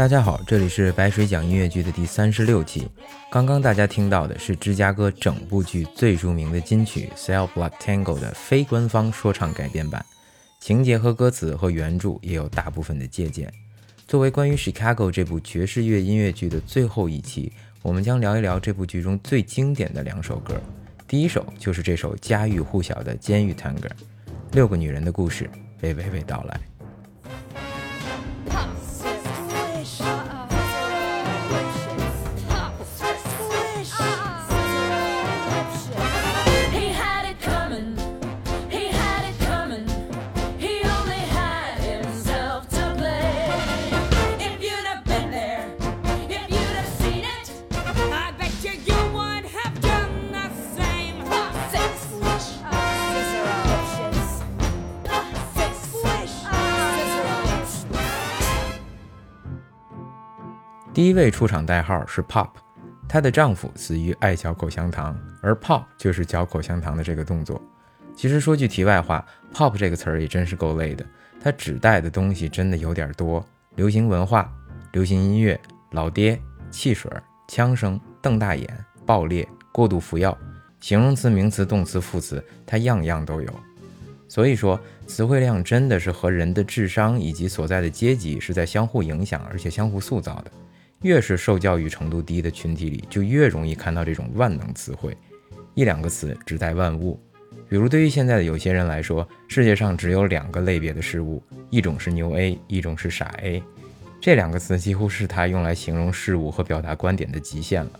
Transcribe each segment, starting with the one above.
大家好，这里是白水讲音乐剧的第三十六期。刚刚大家听到的是芝加哥整部剧最著名的金曲《Cell Block Tango》的非官方说唱改编版，情节和歌词和原著也有大部分的借鉴。作为关于《Chicago》这部爵士乐音乐剧的最后一期，我们将聊一聊这部剧中最经典的两首歌。第一首就是这首家喻户晓的《监狱探戈》，六个女人的故事被娓娓道来。第一位出场代号是 Pop，她的丈夫死于爱嚼口香糖，而 Pop 就是嚼口香糖的这个动作。其实说句题外话，Pop 这个词儿也真是够累的，它指代的东西真的有点多：流行文化、流行音乐、老爹、汽水、枪声、瞪大眼、爆裂、过度服药，形容词、名词、动词、副词，它样样都有。所以说，词汇量真的是和人的智商以及所在的阶级是在相互影响，而且相互塑造的。越是受教育程度低的群体里，就越容易看到这种万能词汇，一两个词指代万物。比如，对于现在的有些人来说，世界上只有两个类别的事物，一种是牛 A，一种是傻 A。这两个词几乎是他用来形容事物和表达观点的极限了。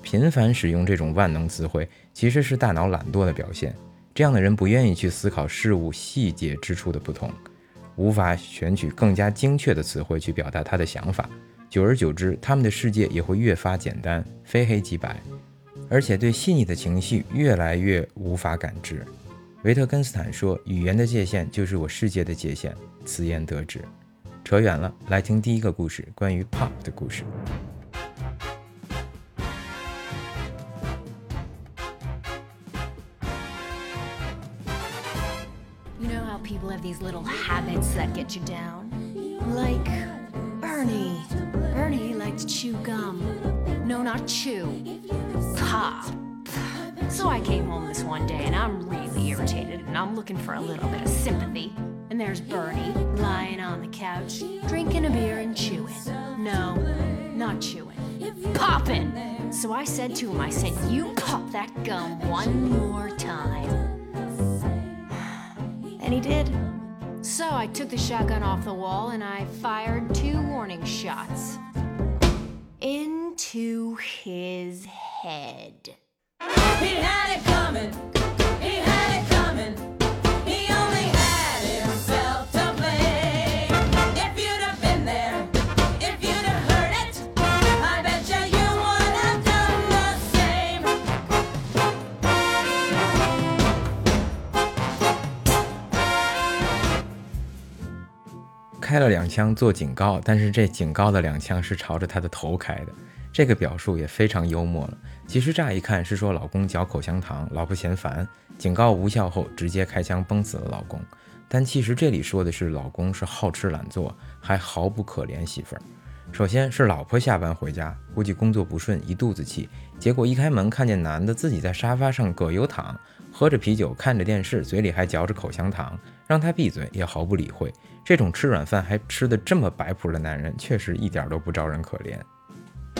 频繁使用这种万能词汇，其实是大脑懒惰的表现。这样的人不愿意去思考事物细节之处的不同，无法选取更加精确的词汇去表达他的想法。久而久之，他们的世界也会越发简单，非黑即白，而且对细腻的情绪越来越无法感知。维特根斯坦说：“语言的界限就是我世界的界限。”此言得之。扯远了，来听第一个故事，关于 pop 的故事。You know how people have these little habits that get you down? Like chew gum. No, not chew. Pop. So I came home this one day and I'm really irritated and I'm looking for a little bit of sympathy. And there's Bernie lying on the couch, drinking a beer and chewing. No, not chewing. Popping! So I said to him, I said, You pop that gum one more time. And he did. So I took the shotgun off the wall and I fired two warning shots into his head. He had it coming. 开了两枪做警告，但是这警告的两枪是朝着他的头开的，这个表述也非常幽默了。其实乍一看是说老公嚼口香糖，老婆嫌烦，警告无效后直接开枪崩死了老公。但其实这里说的是老公是好吃懒做，还毫不可怜媳妇儿。首先是老婆下班回家，估计工作不顺，一肚子气，结果一开门看见男的自己在沙发上葛优躺，喝着啤酒，看着电视，嘴里还嚼着口香糖，让他闭嘴也毫不理会。这种吃软饭还吃得这么摆谱的男人，确实一点都不招人可怜。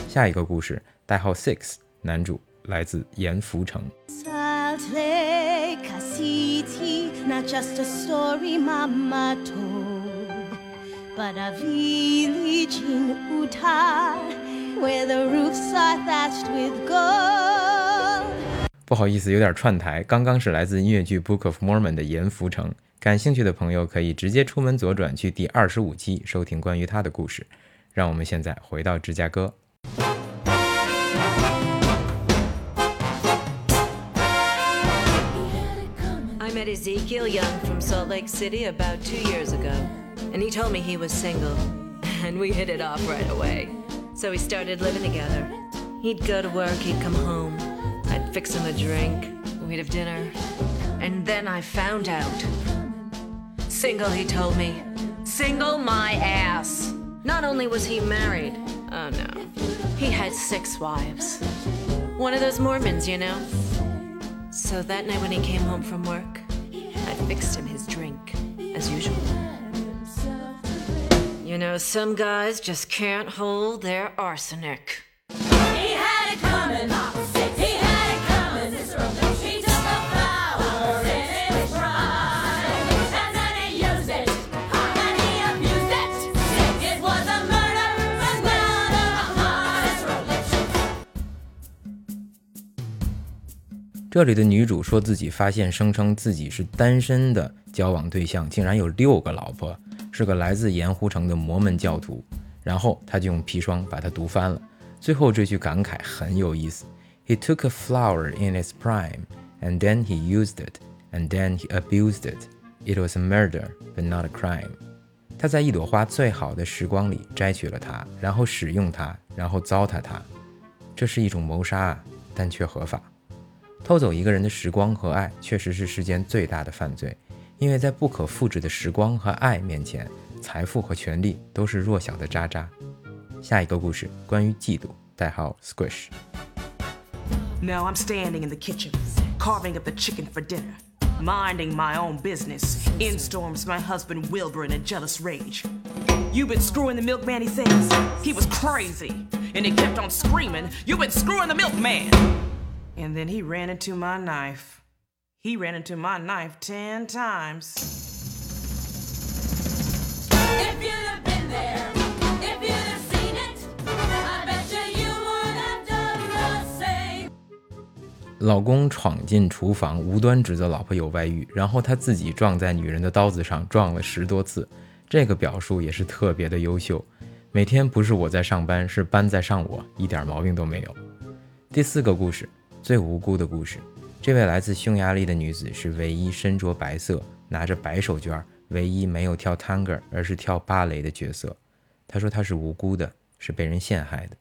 下一个故事，代号 Six，男主来自盐福城。A a where the roofs are thatched with gold. 不好意思，有点串台。刚刚是来自音乐剧《Book of Mormon》的盐福城，感兴趣的朋友可以直接出门左转去第二十五期收听关于他的故事。让我们现在回到芝加哥。I met Ezekiel Young from Salt Lake City about two years ago, and he told me he was single, and we hit it off right away. So we started living together. He'd go to work, he'd come home, I'd fix him a drink, we'd have dinner, and then I found out. Single, he told me. Single my ass. Not only was he married, oh no, he had six wives. One of those Mormons, you know. So that night when he came home from work, I fixed him his drink, as usual. You know, some guys just can't hold their arsenic. He had it coming. He had it coming. He took a flower in his prime, and then he used it, and he abused it. It was a murder, and now the heart is religion. 这里的女主说自己发现声称自己是单身的交往对象竟然有六个老婆，是个来自盐湖城的摩门教徒。然后他就用砒霜把他毒翻了。最后这句感慨很有意思：He took a flower in its prime, and then he used it, and then he abused it. It was a murder, but not a crime. 他在一朵花最好的时光里摘取了它，然后使用它，然后糟蹋它。这是一种谋杀啊，但却合法。偷走一个人的时光和爱，确实是世间最大的犯罪，因为在不可复制的时光和爱面前，财富和权力都是弱小的渣渣。下一个故事关于嫉妒，代号 Squish。 Now I'm standing in the kitchen, carving up the chicken for dinner, minding my own business. In storms my husband Wilbur in a jealous rage. You've been screwing the milkman, he says. He was crazy. And he kept on screaming, You've been screwing the milkman. And then he ran into my knife. He ran into my knife ten times. If you'd have been there, if you'd have seen it, I bet you you would have done the same. 老公闯进厨房，无端指责老婆有外遇，然后他自己撞在女人的刀子上，撞了十多次。这个表述也是特别的优秀。每天不是我在上班，是班在上我，一点毛病都没有。第四个故事，最无辜的故事。这位来自匈牙利的女子是唯一身着白色、拿着白手绢、唯一没有跳 tango 而是跳芭蕾的角色。她说她是无辜的，是被人陷害的。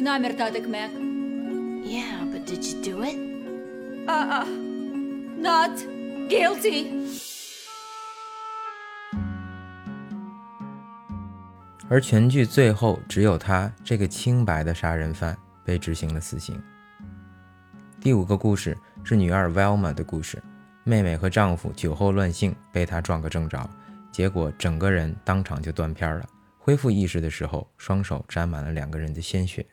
Nem értátok meg Yeah, but did you do it? Uh-uh Not guilty 而全剧最后，只有他这个清白的杀人犯被执行了死刑。第五个故事是女二 Velma 的故事，妹妹和丈夫酒后乱性，被她撞个正着，结果整个人当场就断片了。恢复意识的时候，双手沾满了两个人的鲜血。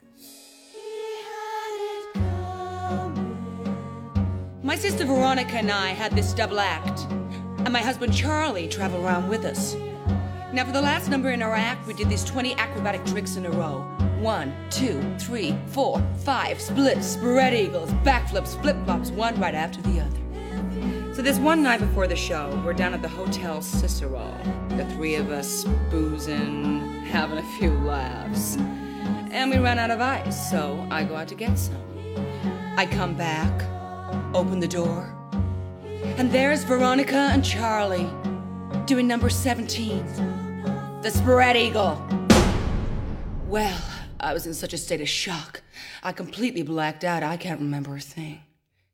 My sister Veronica and I had this double act, and my husband Charlie traveled around with us. Now, for the last number in our act, we did these 20 acrobatic tricks in a row one, two, three, four, five, splits, spread eagles, backflips, flip flops, one right after the other. So, this one night before the show, we're down at the Hotel Cicero. The three of us boozing, having a few laughs. And we ran out of ice, so I go out to get some. I come back, open the door, and there's Veronica and Charlie doing number 17, the spread eagle. Well, I was in such a state of shock. I completely blacked out. I can't remember a thing.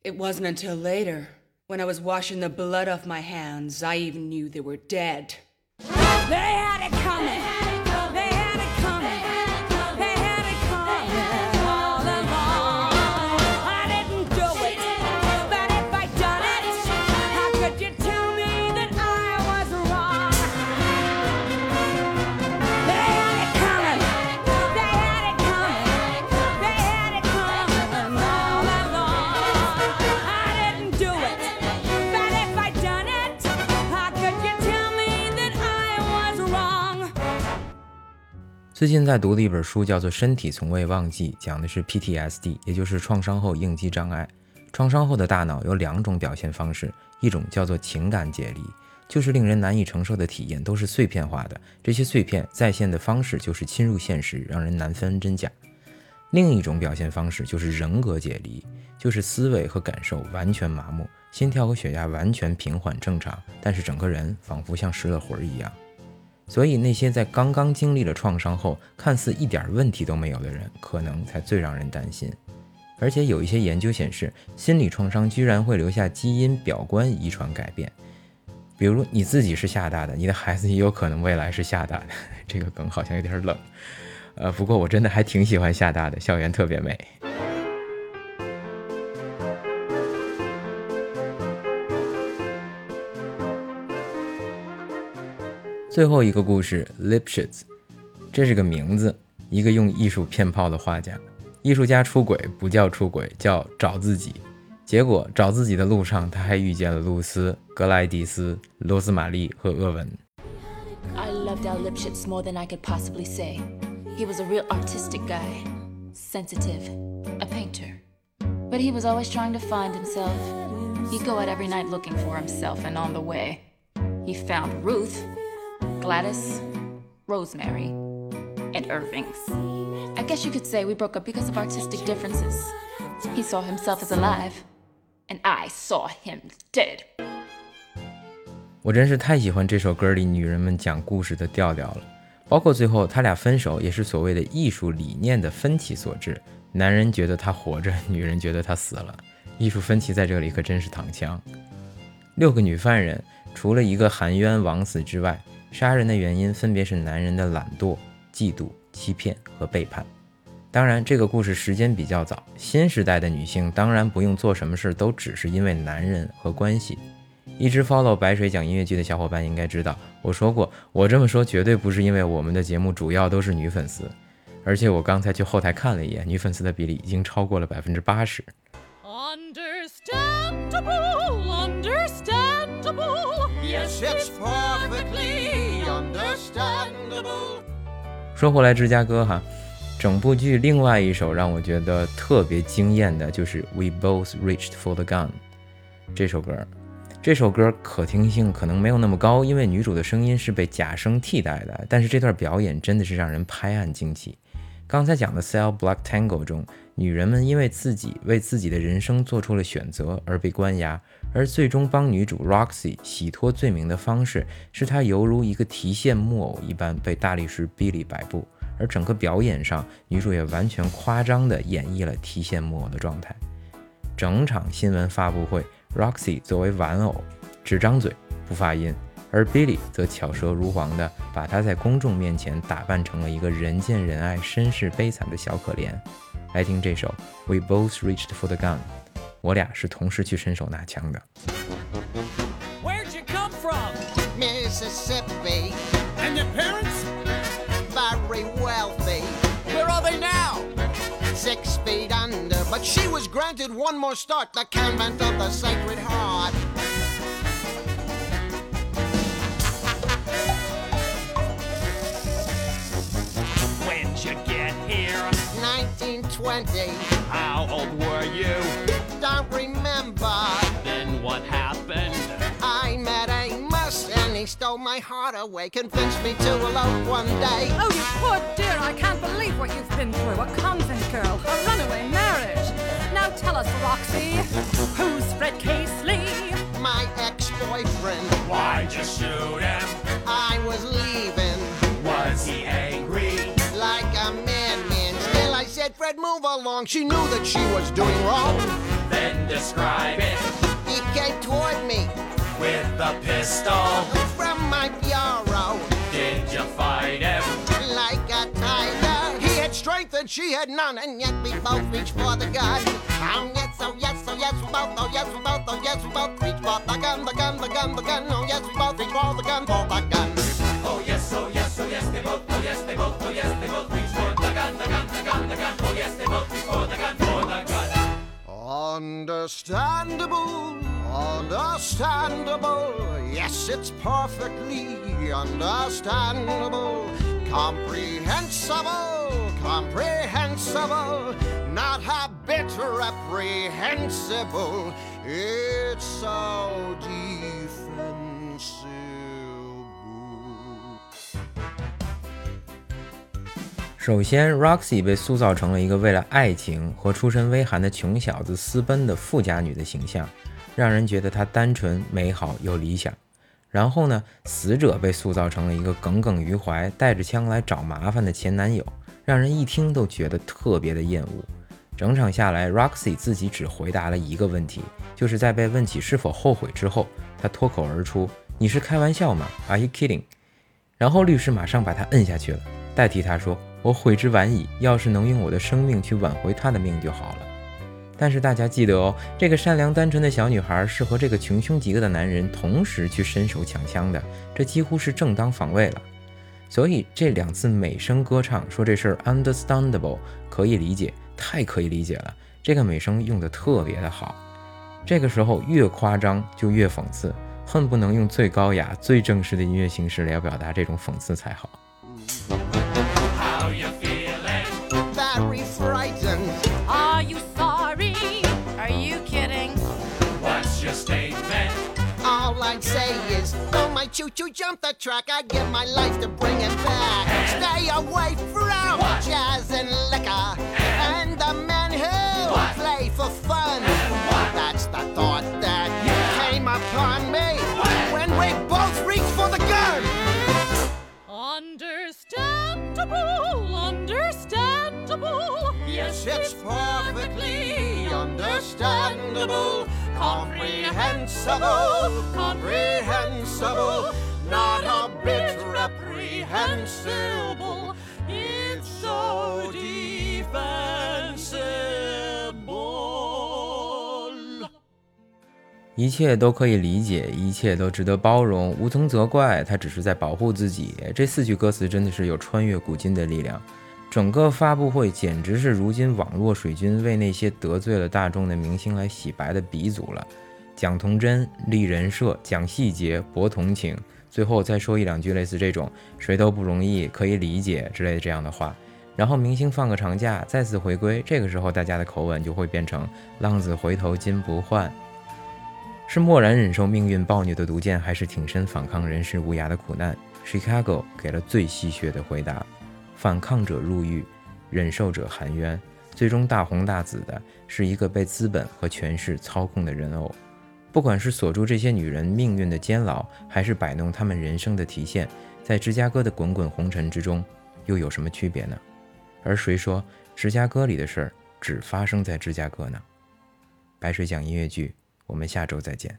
It wasn't until later, when I was washing the blood off my hands, I even knew they were dead. They had it coming. 最近在读的一本书叫做《身体从未忘记》，讲的是 PTSD，也就是创伤后应激障碍。创伤后的大脑有两种表现方式，一种叫做情感解离，就是令人难以承受的体验都是碎片化的，这些碎片再现的方式就是侵入现实，让人难分真假。另一种表现方式就是人格解离，就是思维和感受完全麻木，心跳和血压完全平缓正常，但是整个人仿佛像失了魂儿一样。所以那些在刚刚经历了创伤后看似一点问题都没有的人，可能才最让人担心。而且有一些研究显示，心理创伤居然会留下基因表观遗传改变。比如你自己是厦大的，你的孩子也有可能未来是厦大的。这个梗好像有点冷，呃，不过我真的还挺喜欢厦大的，校园特别美。最后一个故事，Lipshitz，这是个名字，一个用艺术骗炮的画家。艺术家出轨不叫出轨，叫找自己。结果找自己的路上，他还遇见了露丝、格莱迪斯、罗斯玛丽和厄文。I loved Al Lipschitz more than I could possibly say. He was a real artistic guy, sensitive, a painter. But he was always trying to find himself. He'd go out every night looking for himself, and on the way, he found Ruth, Gladys, Rosemary, and Irving's. I guess you could say we broke up because of artistic differences. He saw himself as alive, and I saw him dead. 我真是太喜欢这首歌里女人们讲故事的调调了，包括最后他俩分手也是所谓的艺术理念的分歧所致。男人觉得他活着，女人觉得他死了，艺术分歧在这里可真是躺枪。六个女犯人，除了一个含冤枉死之外，杀人的原因分别是男人的懒惰、嫉妒、欺骗和背叛。当然，这个故事时间比较早，新时代的女性当然不用做什么事都只是因为男人和关系。一直 follow 白水讲音乐剧的小伙伴应该知道，我说过，我这么说绝对不是因为我们的节目主要都是女粉丝，而且我刚才去后台看了一眼，女粉丝的比例已经超过了百分之八十。说回来，芝加哥哈，整部剧另外一首让我觉得特别惊艳的就是《We Both Reached for the Gun》这首歌。这首歌可听性可能没有那么高，因为女主的声音是被假声替代的，但是这段表演真的是让人拍案惊奇。刚才讲的《Cell Block Tango》中，女人们因为自己为自己的人生做出了选择而被关押，而最终帮女主 Roxy 洗脱罪名的方式，是她犹如一个提线木偶一般被大力士 Billy 摆布，而整个表演上，女主也完全夸张地演绎了提线木偶的状态。整场新闻发布会，Roxy 作为玩偶，只张嘴不发音，而 Billy 则巧舌如簧地把她在公众面前打扮成了一个人见人爱、身世悲惨的小可怜。来听这首《We Both Reached for the Gun》，我俩是同时去伸手拿枪的。Where'd you come from? Mississippi, And your parents? very wealthy, Where are they now? six feet under, but she was granted one more start, the convent of the Sacred Heart. When'd you get here? 1920, How old were you? don't remember. Then what happened? I met Amos and he stole my heart away, convinced me to elope one day. Oh, you poor dear, I can't believe what you've been through. A convent girl, a runaway marriage. Now tell us, Roxy, who's Fred Casely? My ex-boyfriend, Why'd you shoot him? I was leaving Was he angry? Said, Fred, move along. She knew that she was doing wrong. Then describe it He came toward me with the pistol. from my bureau Did you fight him? like a tiger. He had strength and she had none, and yet we both reached for the gun. Oh yes, oh yes, oh yes, we both, oh yes, we both, oh yes, we both reached for the gun, the gun, the gun, the gun. Oh yes, we both reached for the gun, for the gun. Oh yes, oh yes, oh yes, they both, oh yes, they both, oh yes, they both reached Oh yes, they the gun, the gun. Understandable, understandable. Yes, it's perfectly understandable. Comprehensible, comprehensible. Not a bit reprehensible. It's so defensible. 首先，Roxy 被塑造成了一个为了爱情和出身微寒的穷小子私奔的富家女的形象，让人觉得她单纯、美好又理想。然后呢，死者被塑造成了一个耿耿于怀、带着枪来找麻烦的前男友，让人一听都觉得特别的厌恶。整场下来，Roxy 自己只回答了一个问题，就是在被问起是否后悔之后，她脱口而出：“你是开玩笑吗？Are you kidding？” 然后律师马上把她摁下去了，代替她说：“我悔之晚矣，要是能用我的生命去挽回她的命就好了。”但是大家记得哦，这个善良单纯的小女孩是和这个穷凶极恶的男人同时去伸手抢枪的，这几乎是正当防卫了。所以这两次美声歌唱说这事儿 understandable 可以理解，太可以理解了。这个美声用的特别的好，这个时候越夸张就越讽刺，恨不能用最高雅、最正式的音乐形式来表达这种讽刺才好。Don't choo choo jump the track. I'd give my life to bring it back. Stay away from What? jazz and liquor and the men who What? play for fun. what? That's the thought that Yeah. came upon me When? when we both reached for the gun. Understandable, understandable. Yes, It's perfectly understandable, comprehensible, comprehensible, not a bit reprehensible. It's so defensible. 一切都可以理解，一切都值得包容，无从责怪。他只是在保护自己。这四句歌词真的是有穿越古今的力量。整个发布会简直是如今网络水军为那些得罪了大众的明星来洗白的鼻祖了。讲童真，立人设，讲细节，博同情，最后再说一两句类似这种“谁都不容易，可以理解”之类的这样的话。然后明星放个长假，再次回归，这个时候大家的口吻就会变成“浪子回头金不换”。是默然忍受命运暴虐的毒箭，还是挺身反抗人世无涯的苦难？Chicago 给了最戏谑的回答：反抗者入狱，忍受者含冤，最终大红大紫的是一个被资本和权势操控的人偶。不管是锁住这些女人命运的监牢，还是摆弄她们人生的提线，在芝加哥的滚滚红尘之中，又有什么区别呢？而谁说芝加哥里的事儿只发生在芝加哥呢？白水讲音乐剧，我们下周再见。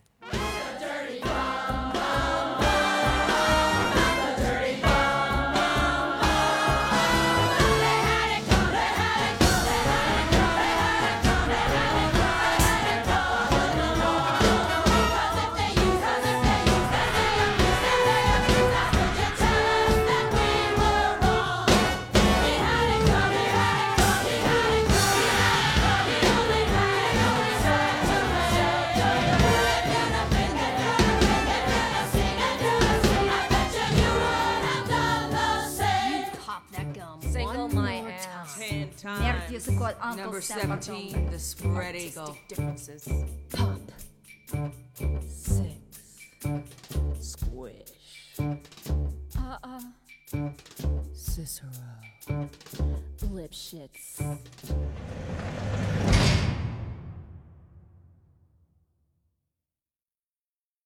Ten Nerf used to call Uncle Number Sam 17, the spread eagle. differences. Pop. Six. Squish. Uh-uh. Cicero. Lip shits.